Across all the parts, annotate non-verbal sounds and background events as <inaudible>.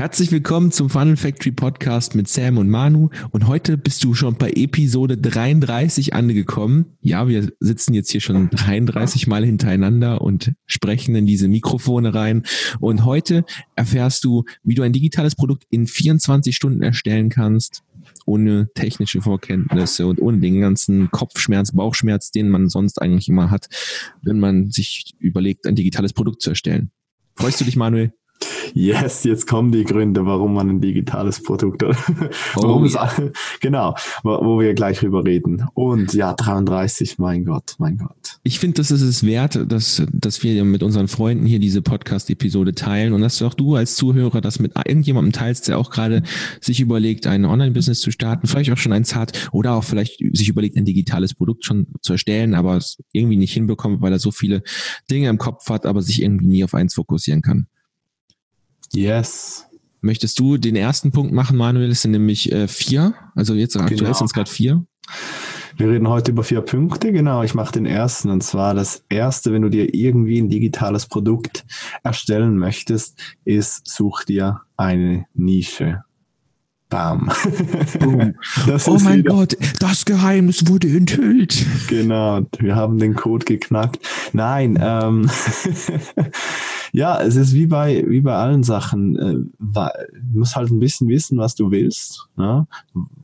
Herzlich willkommen zum Funnel Factory Podcast mit Sam und Manu. Und heute bist du schon bei Episode 33 angekommen. Ja, wir sitzen jetzt hier schon 33 Mal hintereinander und sprechen in diese Mikrofone rein. Und heute erfährst du, wie du ein digitales Produkt in 24 Stunden erstellen kannst, ohne technische Vorkenntnisse und ohne den ganzen Kopfschmerz, Bauchschmerz, den man sonst eigentlich immer hat, wenn man sich überlegt, ein digitales Produkt zu erstellen. Freust du dich, Manuel? Yes, jetzt kommen die Gründe, warum man ein digitales Produkt oder oh, warum ja. es, genau, wo wir gleich drüber reden. Und ja, 33, mein Gott, mein Gott. Ich finde, das ist es wert, dass, dass wir mit unseren Freunden hier diese Podcast-Episode teilen und dass auch du als Zuhörer das mit irgendjemandem teilst, der auch gerade sich überlegt, ein Online-Business zu starten, vielleicht auch schon eins hat oder auch vielleicht sich überlegt, ein digitales Produkt schon zu erstellen, aber es irgendwie nicht hinbekommt, weil er so viele Dinge im Kopf hat, aber sich irgendwie nie auf eins fokussieren kann. Yes. Möchtest du den ersten Punkt machen, Manuel? Es sind nämlich äh, vier. Also jetzt aktuell genau. sind es gerade vier. Wir reden heute über vier Punkte. Genau, ich mache den ersten. Und zwar das erste, wenn du dir irgendwie ein digitales Produkt erstellen möchtest, ist, such dir eine Nische. Bam. <laughs> oh mein wieder. Gott, das Geheimnis wurde enthüllt. Genau, wir haben den Code geknackt. Nein, ähm, <laughs> ja, es ist wie bei, wie bei allen Sachen. Äh, du musst halt ein bisschen wissen, was du willst. Ne?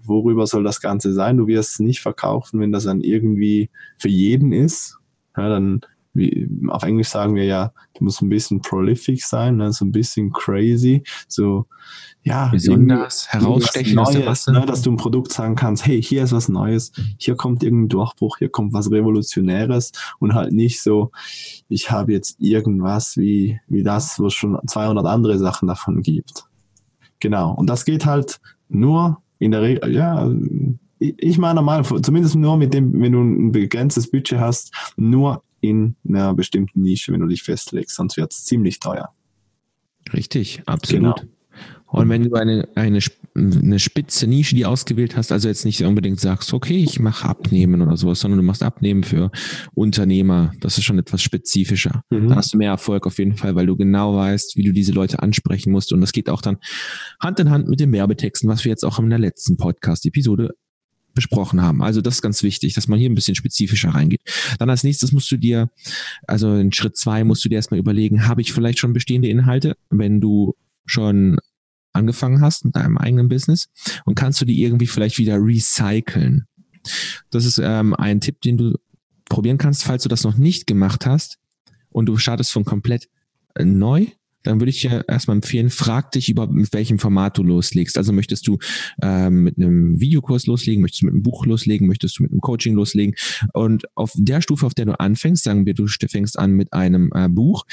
Worüber soll das Ganze sein? Du wirst es nicht verkaufen, wenn das dann irgendwie für jeden ist. Ja, dann wie, auf Englisch sagen wir ja, du musst ein bisschen prolific sein, ne? so ein bisschen crazy, so ja, besonders herausstechen Neues, ne, dass du ein Produkt sagen kannst, hey, hier ist was Neues, hier kommt irgendein Durchbruch, hier kommt was Revolutionäres und halt nicht so, ich habe jetzt irgendwas wie, wie das, wo es schon 200 andere Sachen davon gibt. Genau. Und das geht halt nur in der Regel, ja, ich meine mal, zumindest nur mit dem, wenn du ein begrenztes Budget hast, nur in einer bestimmten Nische, wenn du dich festlegst, sonst wird es ziemlich teuer. Richtig, absolut. Genau. Und wenn du eine, eine, eine spitze Nische, die ausgewählt hast, also jetzt nicht unbedingt sagst, okay, ich mache Abnehmen oder sowas, sondern du machst Abnehmen für Unternehmer, das ist schon etwas spezifischer. Mhm. Da hast du mehr Erfolg auf jeden Fall, weil du genau weißt, wie du diese Leute ansprechen musst. Und das geht auch dann Hand in Hand mit den Werbetexten, was wir jetzt auch in der letzten Podcast-Episode besprochen haben. Also das ist ganz wichtig, dass man hier ein bisschen spezifischer reingeht. Dann als nächstes musst du dir, also in Schritt zwei musst du dir erstmal überlegen, habe ich vielleicht schon bestehende Inhalte? Wenn du schon angefangen hast mit deinem eigenen Business und kannst du die irgendwie vielleicht wieder recyceln. Das ist ähm, ein Tipp, den du probieren kannst, falls du das noch nicht gemacht hast und du startest von komplett äh, neu, dann würde ich dir erstmal empfehlen, frag dich über mit welchem Format du loslegst. Also möchtest du ähm, mit einem Videokurs loslegen, möchtest du mit einem Buch loslegen, möchtest du mit einem Coaching loslegen. Und auf der Stufe, auf der du anfängst, sagen wir, du fängst an mit einem äh, Buch,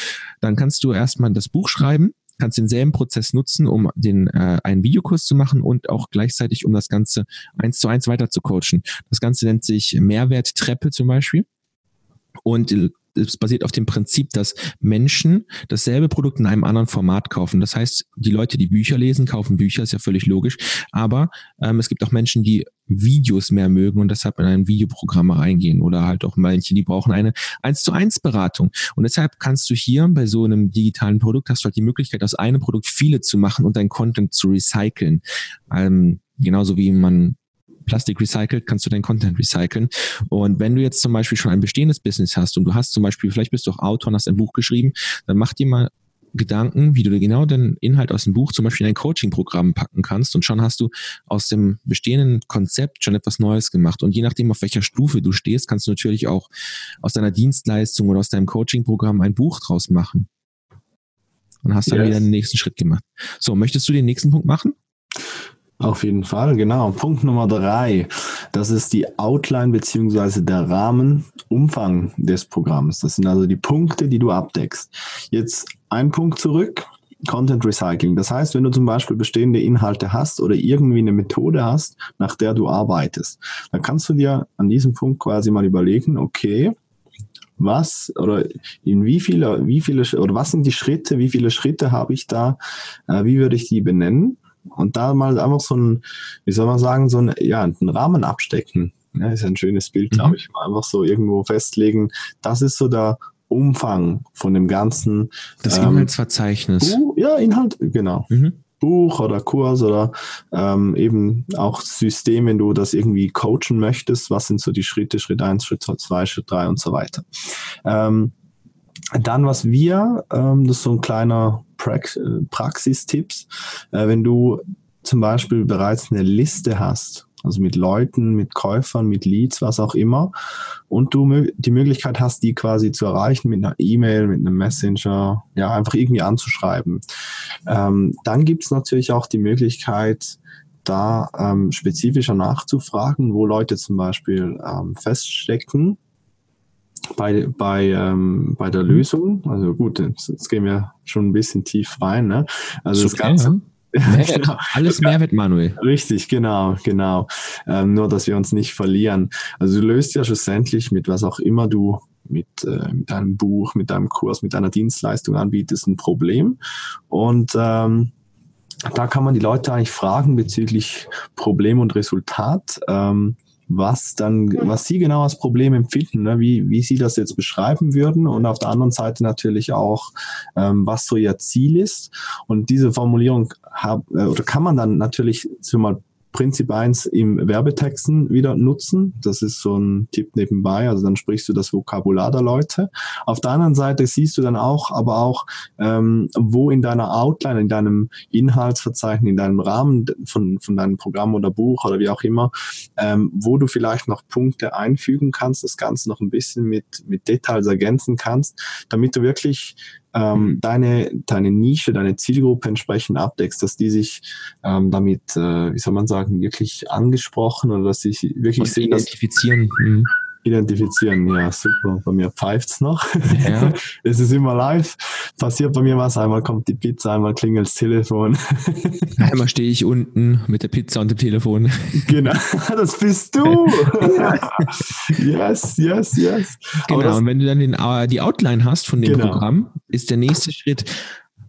dann kannst du erstmal das Buch schreiben kannst denselben Prozess nutzen, um den äh, einen Videokurs zu machen und auch gleichzeitig, um das Ganze eins zu eins weiter zu coachen. Das Ganze nennt sich Mehrwerttreppe zum Beispiel. Und es basiert auf dem Prinzip, dass Menschen dasselbe Produkt in einem anderen Format kaufen. Das heißt, die Leute, die Bücher lesen, kaufen Bücher, ist ja völlig logisch. Aber ähm, es gibt auch Menschen, die Videos mehr mögen und deshalb in ein Videoprogramm reingehen oder halt auch manche, die brauchen eine 1 zu 1 Beratung. Und deshalb kannst du hier bei so einem digitalen Produkt hast du halt die Möglichkeit, aus einem Produkt viele zu machen und dein Content zu recyceln. Ähm, genauso wie man Plastik recycelt, kannst du deinen Content recyceln. Und wenn du jetzt zum Beispiel schon ein bestehendes Business hast und du hast zum Beispiel, vielleicht bist du auch Autor und hast ein Buch geschrieben, dann mach dir mal Gedanken, wie du genau den Inhalt aus dem Buch zum Beispiel in ein Coaching-Programm packen kannst und schon hast du aus dem bestehenden Konzept schon etwas Neues gemacht. Und je nachdem, auf welcher Stufe du stehst, kannst du natürlich auch aus deiner Dienstleistung oder aus deinem Coaching-Programm ein Buch draus machen. Und hast dann yes. wieder den nächsten Schritt gemacht. So, möchtest du den nächsten Punkt machen? Auf jeden Fall, genau. Punkt Nummer drei, das ist die Outline beziehungsweise der Rahmenumfang des Programms. Das sind also die Punkte, die du abdeckst. Jetzt ein Punkt zurück, Content Recycling. Das heißt, wenn du zum Beispiel bestehende Inhalte hast oder irgendwie eine Methode hast, nach der du arbeitest, dann kannst du dir an diesem Punkt quasi mal überlegen, okay, was oder in wie viele, wie viele oder was sind die Schritte, wie viele Schritte habe ich da, äh, wie würde ich die benennen und da mal einfach so ein, wie soll man sagen, so ein, ja, einen Rahmen abstecken. Ja, ist ein schönes Bild, mhm. glaube ich. Einfach so irgendwo festlegen. Das ist so der Umfang von dem ganzen. Das ähm, Inhaltsverzeichnis. Uh, ja, Inhalt, genau. Mhm. Buch oder Kurs oder ähm, eben auch System, wenn du das irgendwie coachen möchtest, was sind so die Schritte, Schritt eins, Schritt zwei, Schritt drei und so weiter. Ähm, dann, was wir, ähm, das ist so ein kleiner Prax Praxistipps, äh, wenn du zum Beispiel bereits eine Liste hast, also mit Leuten, mit Käufern, mit Leads, was auch immer, und du die Möglichkeit hast, die quasi zu erreichen mit einer E-Mail, mit einem Messenger, ja, einfach irgendwie anzuschreiben. Ähm, dann gibt es natürlich auch die Möglichkeit, da ähm, spezifischer nachzufragen, wo Leute zum Beispiel ähm, feststecken bei, bei, ähm, bei der Lösung. Also gut, jetzt, jetzt gehen wir schon ein bisschen tief rein. Ne? Also das Ganze. <laughs> Mehrwert, genau. Alles Mehrwert, Manuel. Richtig, genau, genau. Ähm, nur, dass wir uns nicht verlieren. Also du löst ja schlussendlich mit was auch immer du mit, äh, mit einem Buch, mit einem Kurs, mit einer Dienstleistung anbietest, ein Problem. Und ähm, da kann man die Leute eigentlich fragen bezüglich Problem und Resultat. Ähm, was dann, was Sie genau als Problem empfinden, ne? wie, wie Sie das jetzt beschreiben würden und auf der anderen Seite natürlich auch, ähm, was so Ihr Ziel ist. Und diese Formulierung hab, äh, oder kann man dann natürlich so Prinzip 1 im Werbetexten wieder nutzen. Das ist so ein Tipp nebenbei. Also dann sprichst du das Vokabular der Leute. Auf der anderen Seite siehst du dann auch, aber auch, ähm, wo in deiner Outline, in deinem Inhaltsverzeichnis, in deinem Rahmen von, von deinem Programm oder Buch oder wie auch immer, ähm, wo du vielleicht noch Punkte einfügen kannst, das Ganze noch ein bisschen mit, mit Details ergänzen kannst, damit du wirklich ähm, deine, deine Nische, deine Zielgruppe entsprechend abdeckst, dass die sich ähm, damit, äh, wie soll man sagen, wirklich angesprochen oder dass sie wirklich Und sehen, identifizieren. Dass, mhm. Identifizieren, ja, super. Bei mir pfeift's noch. Ja. <laughs> es ist immer live. Passiert bei mir was. Einmal kommt die Pizza, einmal klingelt das Telefon. <laughs> einmal stehe ich unten mit der Pizza und dem Telefon. <laughs> genau, das bist du. yes, yes, yes. Genau, das, und wenn du dann den, uh, die Outline hast von dem genau. Programm, ist der nächste Schritt,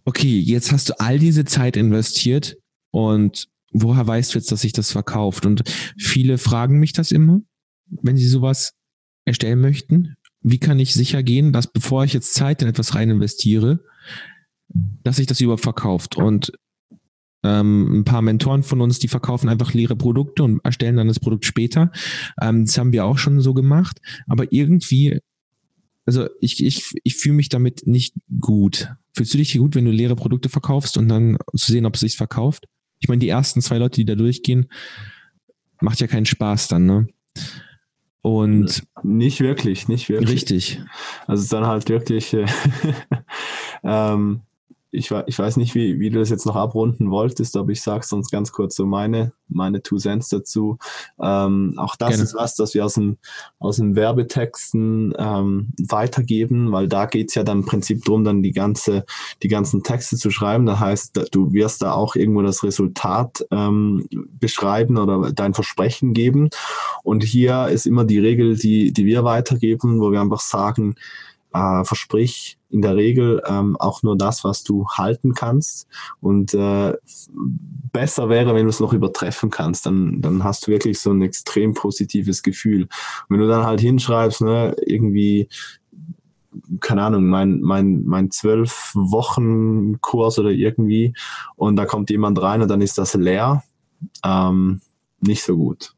okay, jetzt hast du all diese Zeit investiert und woher weißt du jetzt, dass sich das verkauft? Und viele fragen mich das immer, wenn sie sowas erstellen möchten? Wie kann ich sicher gehen, dass bevor ich jetzt Zeit in etwas rein investiere, dass sich das überhaupt verkauft? Und ähm, ein paar Mentoren von uns, die verkaufen einfach leere Produkte und erstellen dann das Produkt später. Ähm, das haben wir auch schon so gemacht. Aber irgendwie, also ich, ich, ich fühle mich damit nicht gut. Fühlst du dich gut, wenn du leere Produkte verkaufst und dann zu sehen, ob es sich verkauft? Ich meine, die ersten zwei Leute, die da durchgehen, macht ja keinen Spaß dann, ne? Und nicht wirklich, nicht wirklich. Richtig. Also dann halt wirklich, äh, <laughs> ähm, ich, ich weiß nicht, wie, wie du das jetzt noch abrunden wolltest, aber ich sage sonst ganz kurz so meine, meine Two Cents dazu. Ähm, auch das Gerne. ist was, das wir aus den, aus den Werbetexten ähm, weitergeben, weil da geht's ja dann im Prinzip drum, dann die ganze, die ganzen Texte zu schreiben. Das heißt, du wirst da auch irgendwo das Resultat ähm, beschreiben oder dein Versprechen geben. Und hier ist immer die Regel, die, die wir weitergeben, wo wir einfach sagen, äh, versprich in der Regel ähm, auch nur das, was du halten kannst. Und äh, besser wäre, wenn du es noch übertreffen kannst. Dann, dann hast du wirklich so ein extrem positives Gefühl. Und wenn du dann halt hinschreibst, ne, irgendwie keine Ahnung, mein, mein, mein zwölf Wochen Kurs oder irgendwie und da kommt jemand rein und dann ist das leer, ähm, nicht so gut.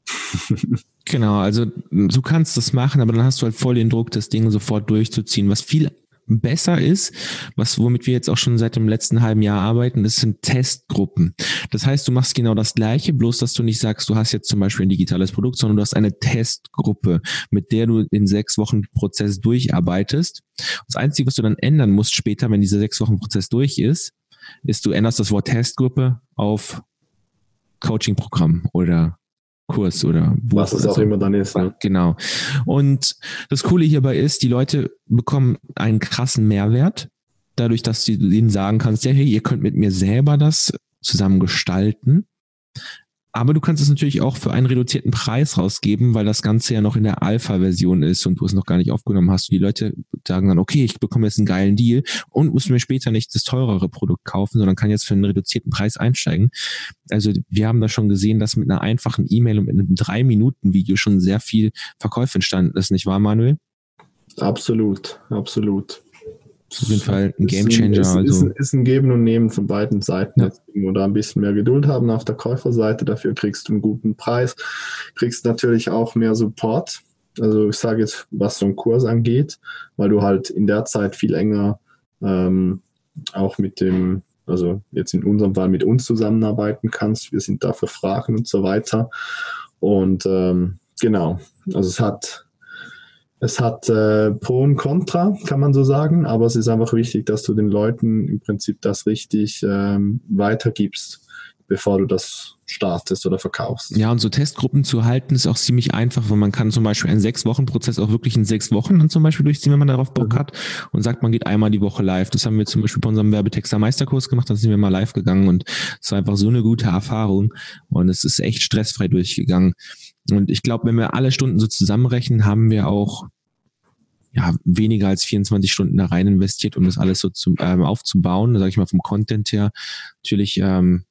<laughs> Genau, also du kannst das machen, aber dann hast du halt voll den Druck, das Ding sofort durchzuziehen. Was viel besser ist, was womit wir jetzt auch schon seit dem letzten halben Jahr arbeiten, das sind Testgruppen. Das heißt, du machst genau das Gleiche, bloß dass du nicht sagst, du hast jetzt zum Beispiel ein digitales Produkt, sondern du hast eine Testgruppe, mit der du in sechs Wochen Prozess durcharbeitest. Das Einzige, was du dann ändern musst später, wenn dieser sechs Wochen Prozess durch ist, ist, du änderst das Wort Testgruppe auf Coaching-Programm oder Kurs oder Buch Was es auch so. immer dann ist. Ne? Genau. Und das Coole hierbei ist, die Leute bekommen einen krassen Mehrwert, dadurch, dass du ihnen sagen kannst, ja, hey, ihr könnt mit mir selber das zusammen gestalten. Aber du kannst es natürlich auch für einen reduzierten Preis rausgeben, weil das Ganze ja noch in der Alpha-Version ist und du es noch gar nicht aufgenommen hast. Und die Leute sagen dann, okay, ich bekomme jetzt einen geilen Deal und muss mir später nicht das teurere Produkt kaufen, sondern kann jetzt für einen reduzierten Preis einsteigen. Also wir haben da schon gesehen, dass mit einer einfachen E-Mail und mit einem drei Minuten Video schon sehr viel Verkäufe entstanden ist, nicht wahr, Manuel? Absolut, absolut. Auf jeden Fall ein Gamechanger. Ist, also. ist, ist, ein Geben und Nehmen von beiden Seiten. Ja. Da ein bisschen mehr Geduld haben auf der Käuferseite, dafür kriegst du einen guten Preis, kriegst natürlich auch mehr Support. Also ich sage jetzt, was so einen Kurs angeht, weil du halt in der Zeit viel enger ähm, auch mit dem, also jetzt in unserem Fall mit uns zusammenarbeiten kannst. Wir sind da für Fragen und so weiter. Und ähm, genau, also es hat es hat äh, Pro und Contra, kann man so sagen, aber es ist einfach wichtig, dass du den Leuten im Prinzip das richtig ähm, weitergibst, bevor du das startest oder verkaufst. Ja, und so Testgruppen zu halten ist auch ziemlich einfach, weil man kann zum Beispiel einen Sechs-Wochen-Prozess auch wirklich in sechs Wochen dann zum Beispiel durchziehen, wenn man darauf Bock mhm. hat und sagt, man geht einmal die Woche live. Das haben wir zum Beispiel bei unserem Werbetexter Meisterkurs gemacht, da sind wir mal live gegangen und es war einfach so eine gute Erfahrung und es ist echt stressfrei durchgegangen. Und ich glaube, wenn wir alle Stunden so zusammenrechnen, haben wir auch ja, weniger als 24 Stunden da rein investiert, um das alles so zu, ähm, aufzubauen, sage ich mal vom Content her. Natürlich ähm,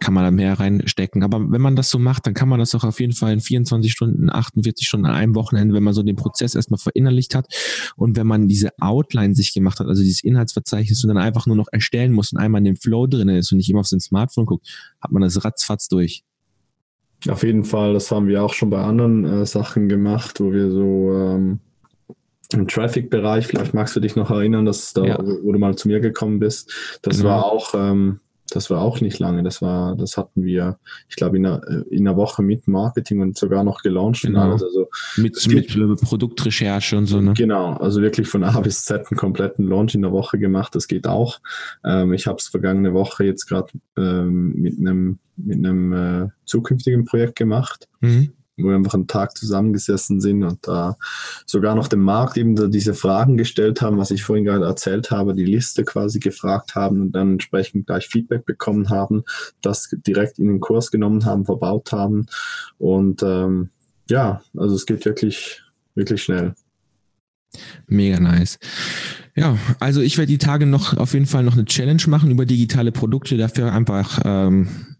kann man da mehr reinstecken. Aber wenn man das so macht, dann kann man das auch auf jeden Fall in 24 Stunden, 48 Stunden an einem Wochenende, wenn man so den Prozess erstmal verinnerlicht hat und wenn man diese Outline sich gemacht hat, also dieses Inhaltsverzeichnis und dann einfach nur noch erstellen muss und einmal in dem Flow drin ist und nicht immer auf sein Smartphone guckt, hat man das ratzfatz durch. Auf jeden Fall, das haben wir auch schon bei anderen äh, Sachen gemacht, wo wir so ähm, im Traffic-Bereich, vielleicht magst du dich noch erinnern, dass da, ja. wo du mal zu mir gekommen bist, das genau. war auch ähm, das war auch nicht lange. Das war, das hatten wir, ich glaube, in einer, äh, in einer Woche mit Marketing und sogar noch gelauncht genau. und alles. Also mit, mit Produktrecherche und so, ne? Genau, also wirklich von A bis Z einen kompletten Launch in der Woche gemacht. Das geht auch. Ähm, ich habe es vergangene Woche jetzt gerade ähm, mit einem mit einem äh, zukünftigen Projekt gemacht. Mhm wo wir einfach einen Tag zusammengesessen sind und da sogar noch dem Markt eben diese Fragen gestellt haben, was ich vorhin gerade erzählt habe, die Liste quasi gefragt haben und dann entsprechend gleich Feedback bekommen haben, das direkt in den Kurs genommen haben, verbaut haben. Und ähm, ja, also es geht wirklich, wirklich schnell. Mega nice. Ja, also ich werde die Tage noch auf jeden Fall noch eine Challenge machen über digitale Produkte, dafür einfach ähm,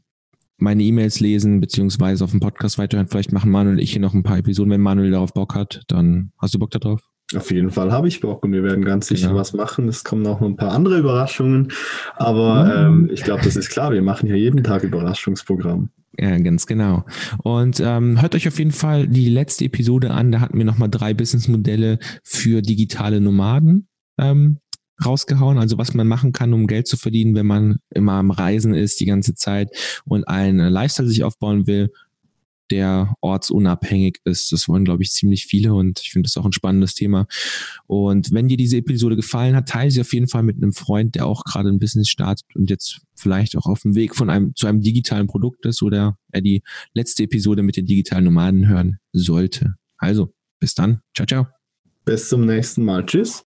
meine E-Mails lesen, beziehungsweise auf dem Podcast weiterhören. Vielleicht machen Manuel und ich hier noch ein paar Episoden. Wenn Manuel darauf Bock hat, dann hast du Bock darauf? Auf jeden Fall habe ich Bock und wir werden ganz sicher genau. was machen. Es kommen auch noch ein paar andere Überraschungen, aber mhm. ähm, ich glaube, das ist klar. Wir machen ja jeden Tag Überraschungsprogramm. Ja, ganz genau. Und ähm, hört euch auf jeden Fall die letzte Episode an. Da hatten wir nochmal drei Businessmodelle für digitale Nomaden ähm, rausgehauen, also was man machen kann, um Geld zu verdienen, wenn man immer am Reisen ist die ganze Zeit und einen Lifestyle sich aufbauen will, der ortsunabhängig ist. Das wollen, glaube ich, ziemlich viele und ich finde das auch ein spannendes Thema. Und wenn dir diese Episode gefallen hat, teile sie auf jeden Fall mit einem Freund, der auch gerade ein Business startet und jetzt vielleicht auch auf dem Weg von einem zu einem digitalen Produkt ist oder er die letzte Episode mit den digitalen Nomaden hören sollte. Also, bis dann. Ciao, ciao. Bis zum nächsten Mal. Tschüss.